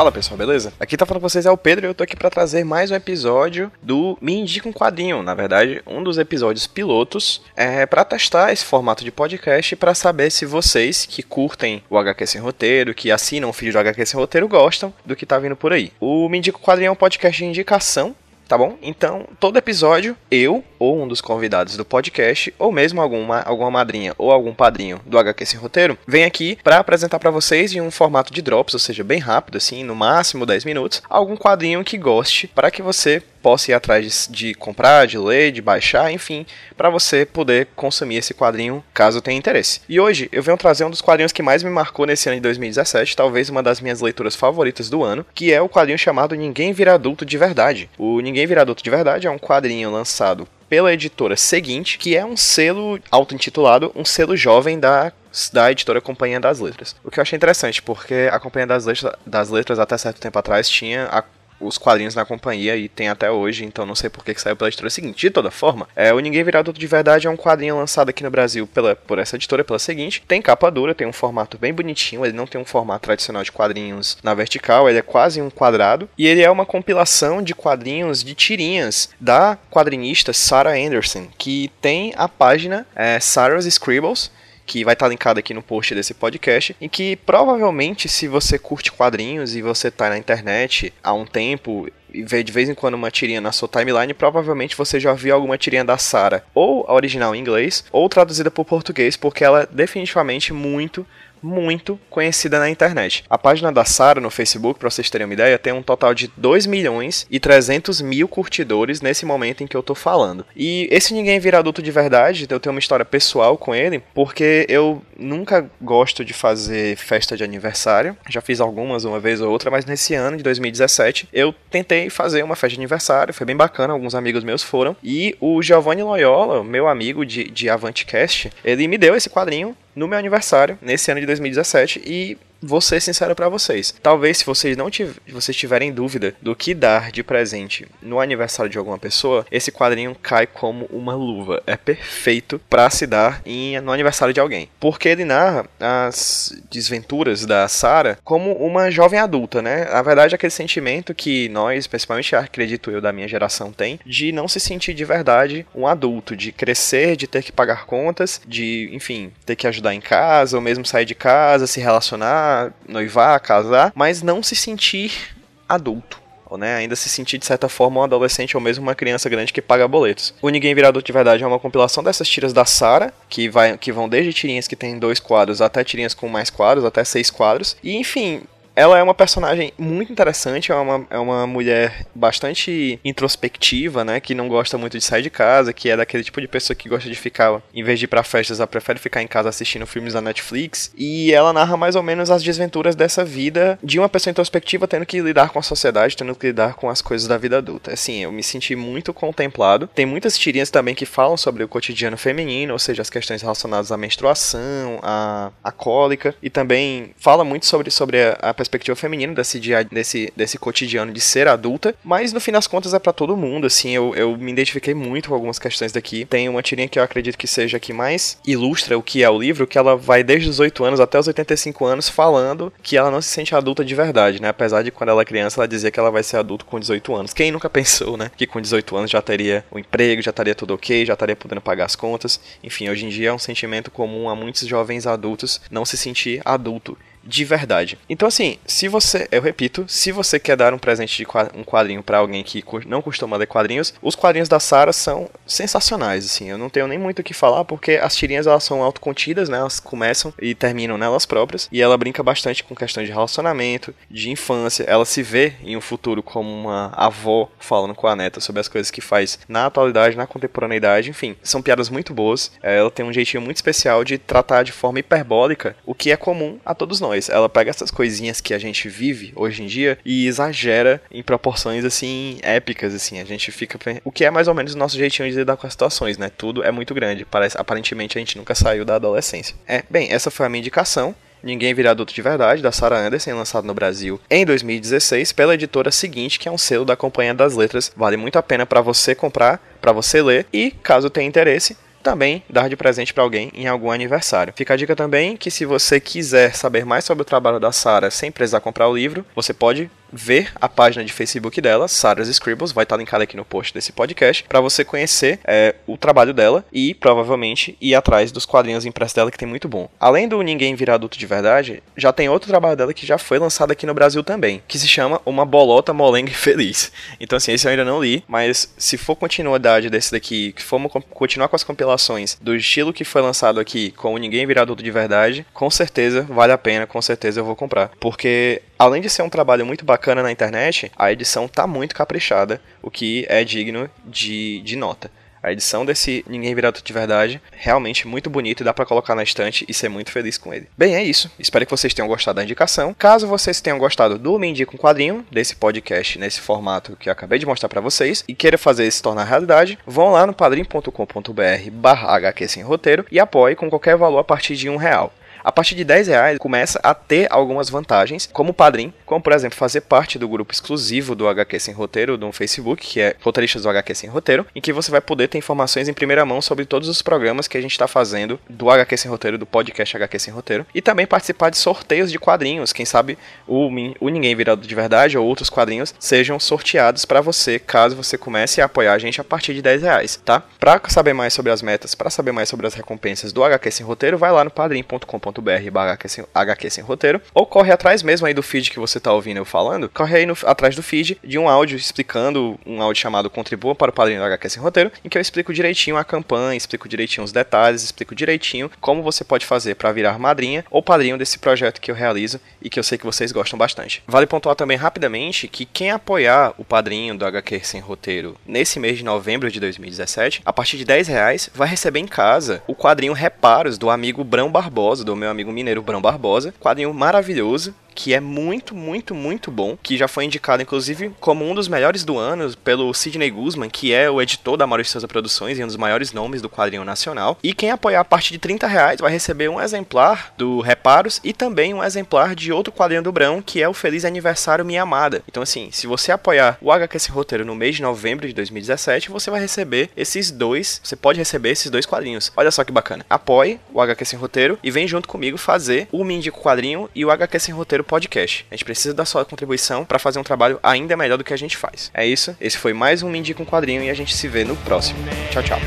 Fala pessoal, beleza? Aqui tá falando com vocês é o Pedro e eu tô aqui para trazer mais um episódio do Me Indica um Quadrinho. Na verdade, um dos episódios pilotos é para testar esse formato de podcast para saber se vocês que curtem o HQ Sem Roteiro, que assinam o feed do HQ Sem Roteiro, gostam do que tá vindo por aí. O Me Indica um Quadrinho é um podcast de indicação tá bom? Então, todo episódio, eu ou um dos convidados do podcast, ou mesmo alguma, alguma madrinha ou algum padrinho do HQ Sem Roteiro, vem aqui para apresentar para vocês em um formato de drops, ou seja, bem rápido, assim, no máximo 10 minutos, algum quadrinho que goste, para que você possa ir atrás de, de, comprar, de ler, de baixar, enfim, para você poder consumir esse quadrinho caso tenha interesse. E hoje eu venho trazer um dos quadrinhos que mais me marcou nesse ano de 2017, talvez uma das minhas leituras favoritas do ano, que é o quadrinho chamado Ninguém Vira Adulto de Verdade. O Ninguém Vira Adulto de Verdade é um quadrinho lançado pela editora seguinte, que é um selo auto-intitulado, um selo jovem da da editora Companhia das Letras. O que eu achei interessante, porque a Companhia das Letras, das Letras até certo tempo atrás tinha a os quadrinhos na companhia e tem até hoje, então não sei por que, que saiu pela editora seguinte. De toda forma, é, o Ninguém Virado de Verdade é um quadrinho lançado aqui no Brasil pela, por essa editora, pela seguinte. Tem capa dura, tem um formato bem bonitinho, ele não tem um formato tradicional de quadrinhos na vertical, ele é quase um quadrado. E ele é uma compilação de quadrinhos de tirinhas da quadrinista Sarah Anderson, que tem a página é, Sarah's Scribbles, que vai estar linkado aqui no post desse podcast, em que provavelmente se você curte quadrinhos e você está na internet há um tempo e vê de vez em quando uma tirinha na sua timeline, provavelmente você já viu alguma tirinha da Sarah, ou a original em inglês, ou traduzida para o português, porque ela é definitivamente muito, muito conhecida na internet. A página da Sara no Facebook, para vocês terem uma ideia, tem um total de 2 milhões e 300 mil curtidores nesse momento em que eu tô falando. E esse Ninguém Vira Adulto de Verdade, eu tenho uma história pessoal com ele, porque eu nunca gosto de fazer festa de aniversário. Já fiz algumas uma vez ou outra, mas nesse ano de 2017 eu tentei fazer uma festa de aniversário, foi bem bacana, alguns amigos meus foram. E o Giovanni Loyola, meu amigo de, de Avantcast, ele me deu esse quadrinho no meu aniversário, nesse ano de 2017, e vou ser sincero para vocês. Talvez se vocês não tiv vocês tiverem dúvida do que dar de presente no aniversário de alguma pessoa, esse quadrinho cai como uma luva. É perfeito para se dar em, no aniversário de alguém. Porque ele narra as desventuras da Sarah como uma jovem adulta, né? Na verdade, aquele sentimento que nós, principalmente acredito eu da minha geração, tem de não se sentir de verdade um adulto, de crescer, de ter que pagar contas, de, enfim, ter que ajudar em casa, ou mesmo sair de casa, se relacionar noivar, casar, mas não se sentir adulto. Ou, né, ainda se sentir de certa forma um adolescente ou mesmo uma criança grande que paga boletos. O Ninguém Virado de Verdade é uma compilação dessas tiras da Sara, que, vai, que vão desde tirinhas que tem dois quadros até tirinhas com mais quadros, até seis quadros. E enfim, ela é uma personagem muito interessante, é uma, é uma mulher bastante introspectiva, né? Que não gosta muito de sair de casa, que é daquele tipo de pessoa que gosta de ficar, em vez de ir pra festas, ela prefere ficar em casa assistindo filmes da Netflix. E ela narra mais ou menos as desventuras dessa vida de uma pessoa introspectiva tendo que lidar com a sociedade, tendo que lidar com as coisas da vida adulta. Assim, eu me senti muito contemplado. Tem muitas tirinhas também que falam sobre o cotidiano feminino, ou seja, as questões relacionadas à menstruação, à, à cólica, e também fala muito sobre, sobre a, a perspectiva feminina desse, dia, desse, desse cotidiano de ser adulta, mas no fim das contas é para todo mundo, assim, eu, eu me identifiquei muito com algumas questões daqui. Tem uma tirinha que eu acredito que seja que mais ilustra o que é o livro, que ela vai desde os 8 anos até os 85 anos falando que ela não se sente adulta de verdade, né? Apesar de quando ela é criança ela dizia que ela vai ser adulto com 18 anos. Quem nunca pensou, né? Que com 18 anos já teria o um emprego, já estaria tudo ok, já estaria podendo pagar as contas. Enfim, hoje em dia é um sentimento comum a muitos jovens adultos não se sentir adulto de verdade. Então, assim, se você, eu repito, se você quer dar um presente de um quadrinho para alguém que não costuma ler quadrinhos, os quadrinhos da Sarah são sensacionais, assim. Eu não tenho nem muito o que falar porque as tirinhas elas são autocontidas, né? Elas começam e terminam nelas próprias e ela brinca bastante com questões de relacionamento, de infância. Ela se vê em um futuro como uma avó falando com a neta sobre as coisas que faz na atualidade, na contemporaneidade, enfim, são piadas muito boas. Ela tem um jeitinho muito especial de tratar de forma hiperbólica o que é comum a todos nós Ela pega essas coisinhas que a gente vive hoje em dia e exagera em proporções assim épicas assim. A gente fica o que é mais ou menos o nosso jeitinho de lidar com as situações, né? Tudo é muito grande. Parece aparentemente a gente nunca saiu da adolescência. É, bem, essa foi a minha indicação. Ninguém Vira Adulto de Verdade, da Sarah Anderson, lançado no Brasil em 2016 pela editora Seguinte, que é um selo da Companhia das Letras. Vale muito a pena para você comprar, para você ler e, caso tenha interesse, também dar de presente para alguém em algum aniversário. Fica a dica também que se você quiser saber mais sobre o trabalho da Sara sem precisar comprar o livro, você pode ver a página de Facebook dela, Sarah's Scribbles, vai estar linkada aqui no post desse podcast, para você conhecer é, o trabalho dela e provavelmente ir atrás dos quadrinhos impressos dela que tem muito bom. Além do Ninguém Virar Adulto de Verdade, já tem outro trabalho dela que já foi lançado aqui no Brasil também, que se chama Uma Bolota Molenga Feliz. Então assim, esse eu ainda não li, mas se for continuidade desse daqui, que for continuar com as compilações do estilo que foi lançado aqui com o Ninguém Virar Adulto de Verdade, com certeza vale a pena, com certeza eu vou comprar. Porque além de ser um trabalho muito bacana na internet, a edição tá muito caprichada, o que é digno de, de nota. A edição desse Ninguém Virado de Verdade realmente muito bonito e dá para colocar na estante e ser muito feliz com ele. Bem, é isso. Espero que vocês tenham gostado da indicação. Caso vocês tenham gostado do Me Indica um Quadrinho, desse podcast, nesse formato que eu acabei de mostrar para vocês, e queira fazer isso se tornar realidade, vão lá no padrim.com.br barra HQ sem roteiro e apoie com qualquer valor a partir de um real. A partir de 10 reais começa a ter algumas vantagens, como padrinho, como por exemplo fazer parte do grupo exclusivo do HQ Sem Roteiro no Facebook, que é Roteiristas do HQ Sem Roteiro, em que você vai poder ter informações em primeira mão sobre todos os programas que a gente está fazendo do HQ Sem Roteiro, do podcast HQ Sem Roteiro, e também participar de sorteios de quadrinhos, quem sabe o, o Ninguém Virado de Verdade ou outros quadrinhos sejam sorteados para você, caso você comece a apoiar a gente a partir de 10 reais, tá? Para saber mais sobre as metas, para saber mais sobre as recompensas do HQ Sem Roteiro, vai lá no padrim.com.br HQ HQ sem roteiro, ou corre atrás mesmo aí do feed que você tá ouvindo eu falando, corre aí no, atrás do feed de um áudio explicando, um áudio chamado Contribua para o Padrinho do HQ sem roteiro, em que eu explico direitinho a campanha, explico direitinho os detalhes, explico direitinho como você pode fazer para virar madrinha ou padrinho desse projeto que eu realizo e que eu sei que vocês gostam bastante. Vale pontuar também rapidamente que quem apoiar o padrinho do HQ sem roteiro nesse mês de novembro de 2017, a partir de 10 reais, vai receber em casa o quadrinho Reparos do amigo Brão Barbosa, do meu amigo mineiro Brão Barbosa. Quadrinho maravilhoso, que é muito, muito, muito bom, que já foi indicado, inclusive, como um dos melhores do ano pelo Sidney Guzman, que é o editor da Maurício Souza Produções e um dos maiores nomes do quadrinho nacional. E quem apoiar a partir de 30 reais vai receber um exemplar do Reparos e também um exemplar de outro quadrinho do Brão, que é o Feliz Aniversário Minha Amada. Então, assim, se você apoiar o HQ Esse Roteiro no mês de novembro de 2017, você vai receber esses dois, você pode receber esses dois quadrinhos. Olha só que bacana. Apoie o HQ Sem Roteiro e vem junto comigo fazer o Mindico Quadrinho e o HQ Sem Roteiro podcast. A gente precisa da sua contribuição para fazer um trabalho ainda melhor do que a gente faz. É isso, esse foi mais um Me com Quadrinho e a gente se vê no próximo. Tchau, tchau.